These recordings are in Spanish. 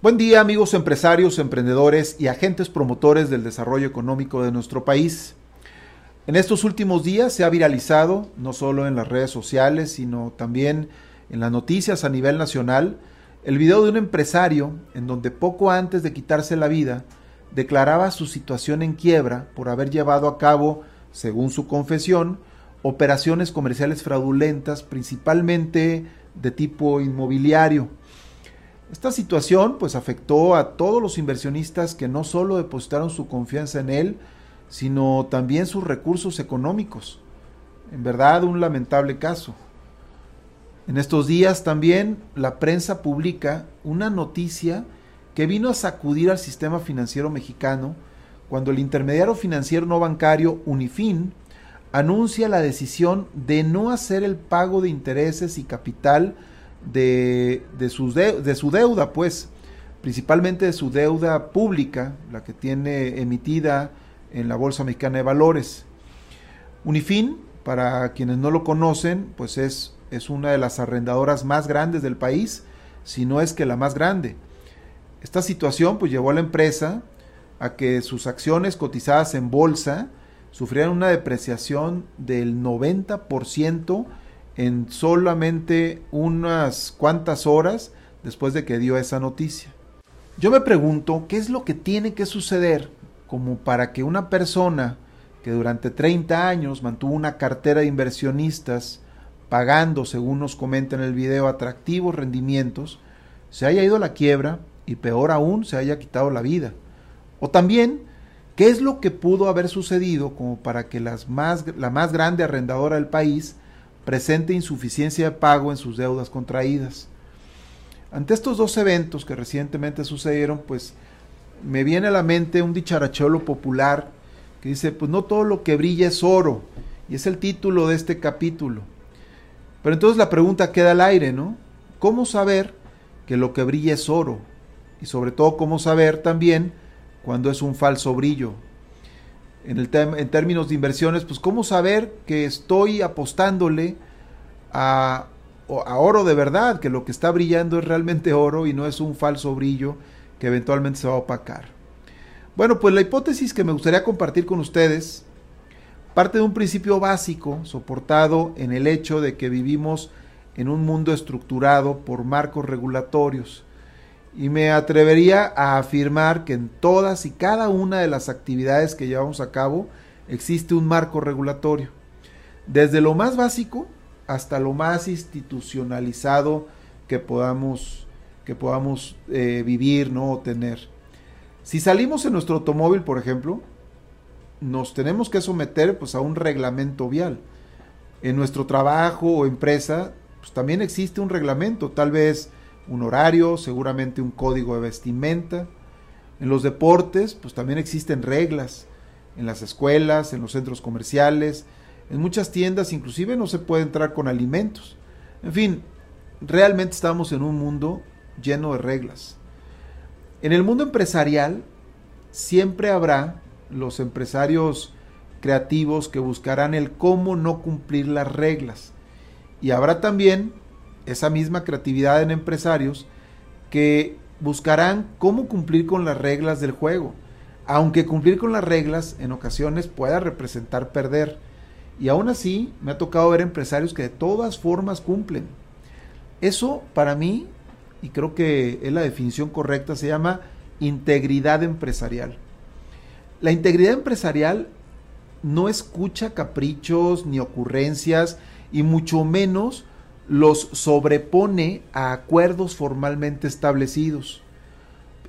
Buen día amigos empresarios, emprendedores y agentes promotores del desarrollo económico de nuestro país. En estos últimos días se ha viralizado, no solo en las redes sociales, sino también en las noticias a nivel nacional, el video de un empresario en donde poco antes de quitarse la vida declaraba su situación en quiebra por haber llevado a cabo, según su confesión, operaciones comerciales fraudulentas, principalmente de tipo inmobiliario. Esta situación pues afectó a todos los inversionistas que no solo depositaron su confianza en él, sino también sus recursos económicos. En verdad un lamentable caso. En estos días también la prensa publica una noticia que vino a sacudir al sistema financiero mexicano cuando el intermediario financiero no bancario Unifin anuncia la decisión de no hacer el pago de intereses y capital de, de, su, de su deuda, pues, principalmente de su deuda pública, la que tiene emitida en la Bolsa Mexicana de Valores. Unifin, para quienes no lo conocen, pues es, es una de las arrendadoras más grandes del país, si no es que la más grande. Esta situación pues llevó a la empresa a que sus acciones cotizadas en bolsa sufrieran una depreciación del 90% en solamente unas cuantas horas después de que dio esa noticia. Yo me pregunto qué es lo que tiene que suceder como para que una persona que durante 30 años mantuvo una cartera de inversionistas pagando, según nos comenta en el video, atractivos rendimientos, se haya ido a la quiebra y peor aún se haya quitado la vida. O también, ¿qué es lo que pudo haber sucedido como para que las más, la más grande arrendadora del país presente insuficiencia de pago en sus deudas contraídas. Ante estos dos eventos que recientemente sucedieron, pues me viene a la mente un dicharacholo popular que dice, pues no todo lo que brilla es oro, y es el título de este capítulo. Pero entonces la pregunta queda al aire, ¿no? ¿Cómo saber que lo que brilla es oro? Y sobre todo, ¿cómo saber también cuando es un falso brillo? En, el en términos de inversiones, pues cómo saber que estoy apostándole a, a oro de verdad, que lo que está brillando es realmente oro y no es un falso brillo que eventualmente se va a opacar. Bueno, pues la hipótesis que me gustaría compartir con ustedes parte de un principio básico soportado en el hecho de que vivimos en un mundo estructurado por marcos regulatorios y me atrevería a afirmar que en todas y cada una de las actividades que llevamos a cabo existe un marco regulatorio. Desde lo más básico hasta lo más institucionalizado que podamos, que podamos eh, vivir ¿no? o tener. Si salimos en nuestro automóvil, por ejemplo, nos tenemos que someter pues, a un reglamento vial. En nuestro trabajo o empresa, pues, también existe un reglamento, tal vez un horario, seguramente un código de vestimenta. En los deportes, pues también existen reglas. En las escuelas, en los centros comerciales, en muchas tiendas inclusive no se puede entrar con alimentos. En fin, realmente estamos en un mundo lleno de reglas. En el mundo empresarial siempre habrá los empresarios creativos que buscarán el cómo no cumplir las reglas. Y habrá también esa misma creatividad en empresarios que buscarán cómo cumplir con las reglas del juego, aunque cumplir con las reglas en ocasiones pueda representar perder. Y aún así me ha tocado ver empresarios que de todas formas cumplen. Eso para mí, y creo que es la definición correcta, se llama integridad empresarial. La integridad empresarial no escucha caprichos ni ocurrencias y mucho menos los sobrepone a acuerdos formalmente establecidos.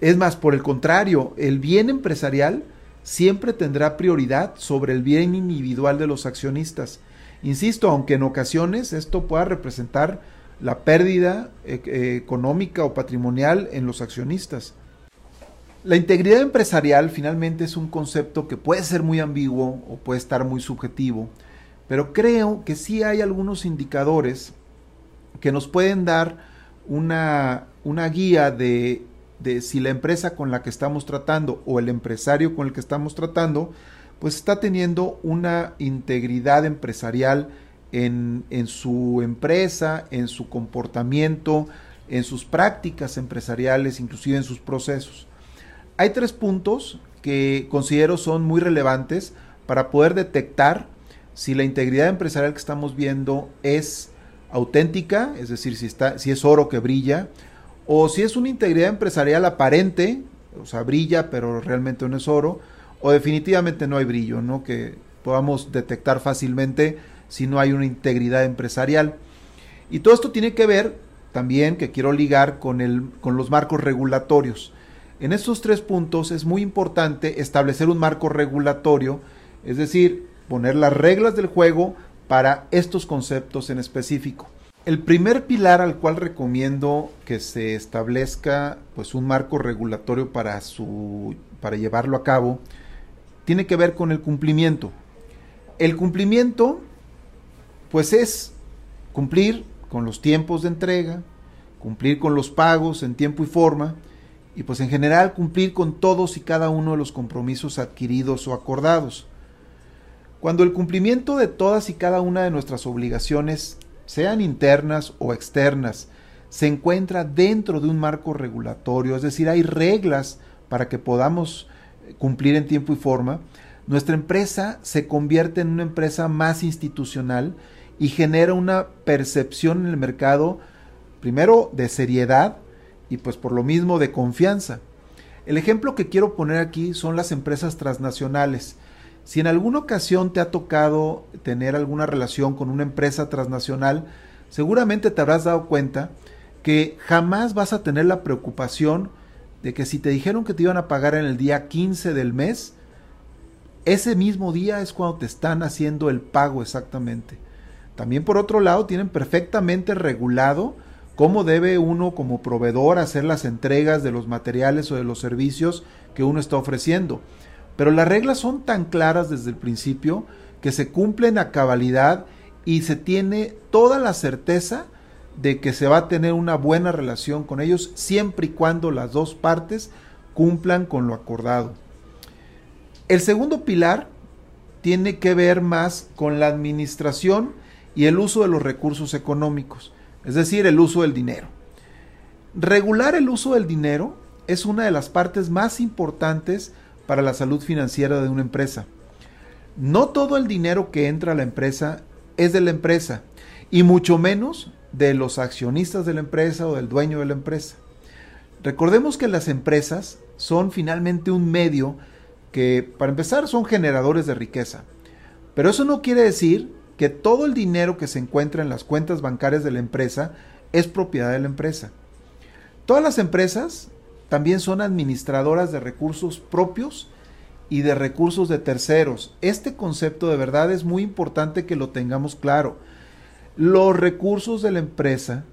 Es más, por el contrario, el bien empresarial siempre tendrá prioridad sobre el bien individual de los accionistas. Insisto, aunque en ocasiones esto pueda representar la pérdida eh, eh, económica o patrimonial en los accionistas. La integridad empresarial finalmente es un concepto que puede ser muy ambiguo o puede estar muy subjetivo, pero creo que sí hay algunos indicadores que nos pueden dar una, una guía de, de, si la empresa con la que estamos tratando o el empresario con el que estamos tratando, pues está teniendo una integridad empresarial en, en su empresa, en su comportamiento, en sus prácticas empresariales, inclusive en sus procesos. Hay tres puntos que considero son muy relevantes para poder detectar si la integridad empresarial que estamos viendo es auténtica, es decir, si, está, si es oro que brilla, o si es una integridad empresarial aparente, o sea, brilla, pero realmente no es oro, o definitivamente no hay brillo, ¿no? Que podamos detectar fácilmente si no hay una integridad empresarial. Y todo esto tiene que ver también, que quiero ligar con, el, con los marcos regulatorios. En estos tres puntos es muy importante establecer un marco regulatorio, es decir, poner las reglas del juego para estos conceptos en específico. El primer pilar al cual recomiendo que se establezca pues un marco regulatorio para su para llevarlo a cabo tiene que ver con el cumplimiento. El cumplimiento pues es cumplir con los tiempos de entrega, cumplir con los pagos en tiempo y forma, y pues en general cumplir con todos y cada uno de los compromisos adquiridos o acordados. Cuando el cumplimiento de todas y cada una de nuestras obligaciones, sean internas o externas, se encuentra dentro de un marco regulatorio, es decir, hay reglas para que podamos eh, cumplir en tiempo y forma, nuestra empresa se convierte en una empresa más institucional y genera una percepción en el mercado, primero, de seriedad, y pues por lo mismo de confianza. El ejemplo que quiero poner aquí son las empresas transnacionales. Si en alguna ocasión te ha tocado tener alguna relación con una empresa transnacional, seguramente te habrás dado cuenta que jamás vas a tener la preocupación de que si te dijeron que te iban a pagar en el día 15 del mes, ese mismo día es cuando te están haciendo el pago exactamente. También por otro lado tienen perfectamente regulado cómo debe uno como proveedor hacer las entregas de los materiales o de los servicios que uno está ofreciendo. Pero las reglas son tan claras desde el principio que se cumplen a cabalidad y se tiene toda la certeza de que se va a tener una buena relación con ellos siempre y cuando las dos partes cumplan con lo acordado. El segundo pilar tiene que ver más con la administración y el uso de los recursos económicos es decir, el uso del dinero. Regular el uso del dinero es una de las partes más importantes para la salud financiera de una empresa. No todo el dinero que entra a la empresa es de la empresa, y mucho menos de los accionistas de la empresa o del dueño de la empresa. Recordemos que las empresas son finalmente un medio que, para empezar, son generadores de riqueza. Pero eso no quiere decir que todo el dinero que se encuentra en las cuentas bancarias de la empresa es propiedad de la empresa. Todas las empresas también son administradoras de recursos propios y de recursos de terceros. Este concepto de verdad es muy importante que lo tengamos claro. Los recursos de la empresa,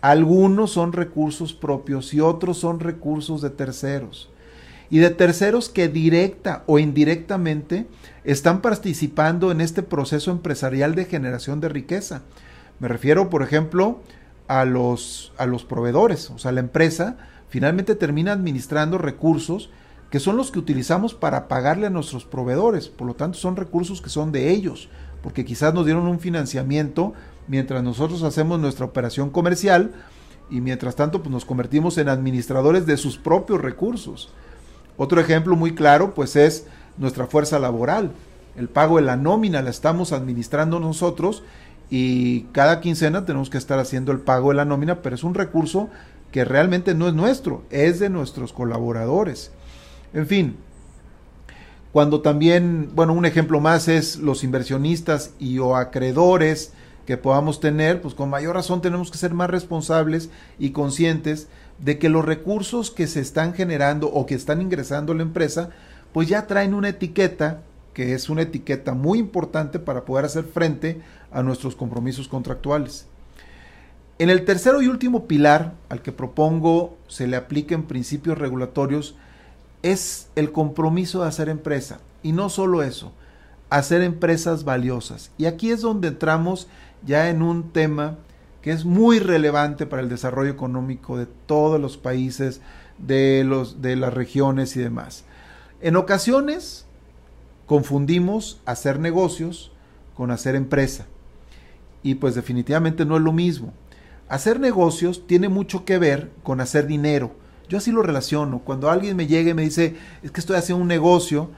algunos son recursos propios y otros son recursos de terceros y de terceros que directa o indirectamente están participando en este proceso empresarial de generación de riqueza. Me refiero, por ejemplo, a los, a los proveedores, o sea, la empresa finalmente termina administrando recursos que son los que utilizamos para pagarle a nuestros proveedores, por lo tanto son recursos que son de ellos, porque quizás nos dieron un financiamiento mientras nosotros hacemos nuestra operación comercial y mientras tanto pues, nos convertimos en administradores de sus propios recursos. Otro ejemplo muy claro pues es nuestra fuerza laboral. El pago de la nómina la estamos administrando nosotros y cada quincena tenemos que estar haciendo el pago de la nómina, pero es un recurso que realmente no es nuestro, es de nuestros colaboradores. En fin, cuando también, bueno, un ejemplo más es los inversionistas y o acreedores que podamos tener, pues con mayor razón tenemos que ser más responsables y conscientes de que los recursos que se están generando o que están ingresando a la empresa, pues ya traen una etiqueta que es una etiqueta muy importante para poder hacer frente a nuestros compromisos contractuales. En el tercero y último pilar al que propongo se le apliquen principios regulatorios es el compromiso de hacer empresa. Y no solo eso, hacer empresas valiosas. Y aquí es donde entramos ya en un tema que es muy relevante para el desarrollo económico de todos los países, de, los, de las regiones y demás. En ocasiones confundimos hacer negocios con hacer empresa. Y pues definitivamente no es lo mismo. Hacer negocios tiene mucho que ver con hacer dinero. Yo así lo relaciono. Cuando alguien me llega y me dice, es que estoy haciendo un negocio,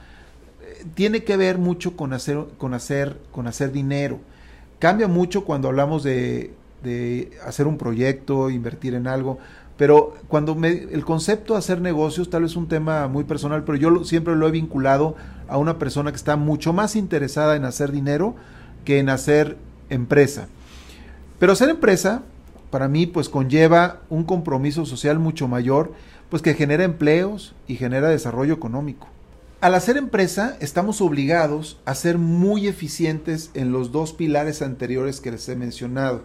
eh, tiene que ver mucho con hacer, con hacer, con hacer dinero. Cambia mucho cuando hablamos de, de hacer un proyecto, invertir en algo. Pero cuando me, el concepto de hacer negocios tal vez es un tema muy personal, pero yo siempre lo he vinculado a una persona que está mucho más interesada en hacer dinero que en hacer empresa. Pero hacer empresa, para mí, pues conlleva un compromiso social mucho mayor, pues que genera empleos y genera desarrollo económico. Al hacer empresa, estamos obligados a ser muy eficientes en los dos pilares anteriores que les he mencionado.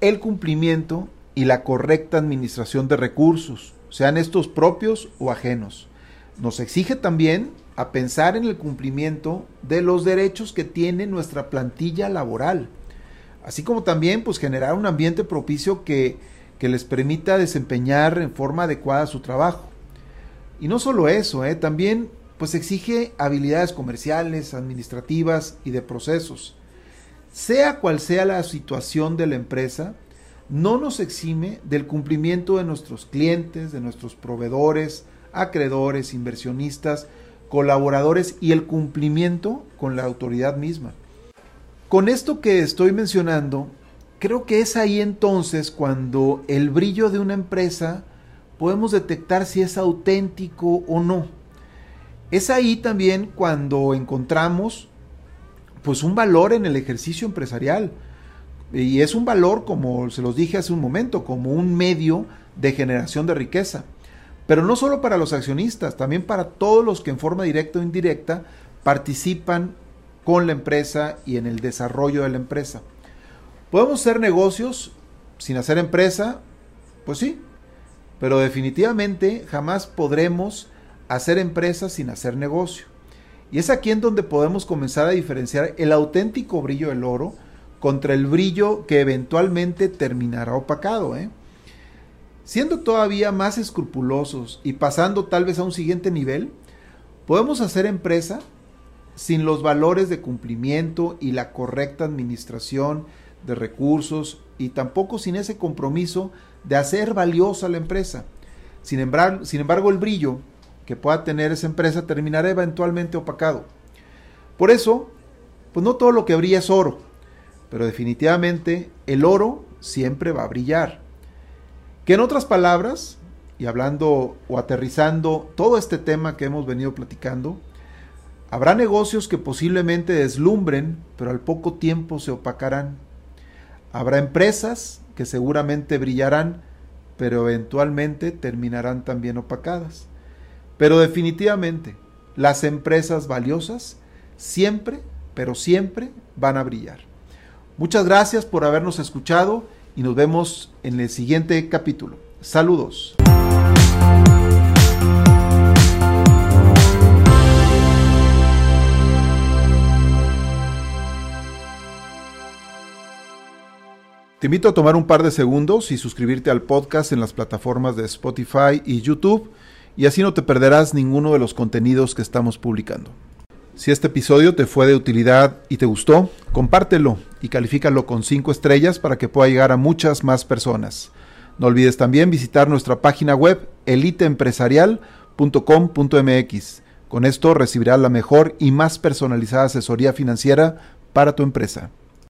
El cumplimiento y la correcta administración de recursos, sean estos propios o ajenos. Nos exige también a pensar en el cumplimiento de los derechos que tiene nuestra plantilla laboral, así como también pues generar un ambiente propicio que, que les permita desempeñar en forma adecuada su trabajo. Y no solo eso, ¿eh? también pues exige habilidades comerciales, administrativas y de procesos. Sea cual sea la situación de la empresa, no nos exime del cumplimiento de nuestros clientes, de nuestros proveedores, acreedores, inversionistas, colaboradores y el cumplimiento con la autoridad misma. Con esto que estoy mencionando, creo que es ahí entonces cuando el brillo de una empresa podemos detectar si es auténtico o no. Es ahí también cuando encontramos pues un valor en el ejercicio empresarial y es un valor, como se los dije hace un momento, como un medio de generación de riqueza. Pero no solo para los accionistas, también para todos los que en forma directa o indirecta participan con la empresa y en el desarrollo de la empresa. ¿Podemos hacer negocios sin hacer empresa? Pues sí, pero definitivamente jamás podremos hacer empresa sin hacer negocio. Y es aquí en donde podemos comenzar a diferenciar el auténtico brillo del oro contra el brillo que eventualmente terminará opacado. ¿eh? Siendo todavía más escrupulosos y pasando tal vez a un siguiente nivel, podemos hacer empresa sin los valores de cumplimiento y la correcta administración de recursos y tampoco sin ese compromiso de hacer valiosa la empresa. Sin embargo, sin embargo, el brillo que pueda tener esa empresa terminará eventualmente opacado. Por eso, pues no todo lo que brilla es oro pero definitivamente el oro siempre va a brillar. Que en otras palabras, y hablando o aterrizando todo este tema que hemos venido platicando, habrá negocios que posiblemente deslumbren, pero al poco tiempo se opacarán. Habrá empresas que seguramente brillarán, pero eventualmente terminarán también opacadas. Pero definitivamente, las empresas valiosas siempre, pero siempre van a brillar. Muchas gracias por habernos escuchado y nos vemos en el siguiente capítulo. Saludos. Te invito a tomar un par de segundos y suscribirte al podcast en las plataformas de Spotify y YouTube y así no te perderás ninguno de los contenidos que estamos publicando. Si este episodio te fue de utilidad y te gustó, compártelo y califícalo con 5 estrellas para que pueda llegar a muchas más personas. No olvides también visitar nuestra página web eliteempresarial.com.mx. Con esto recibirás la mejor y más personalizada asesoría financiera para tu empresa.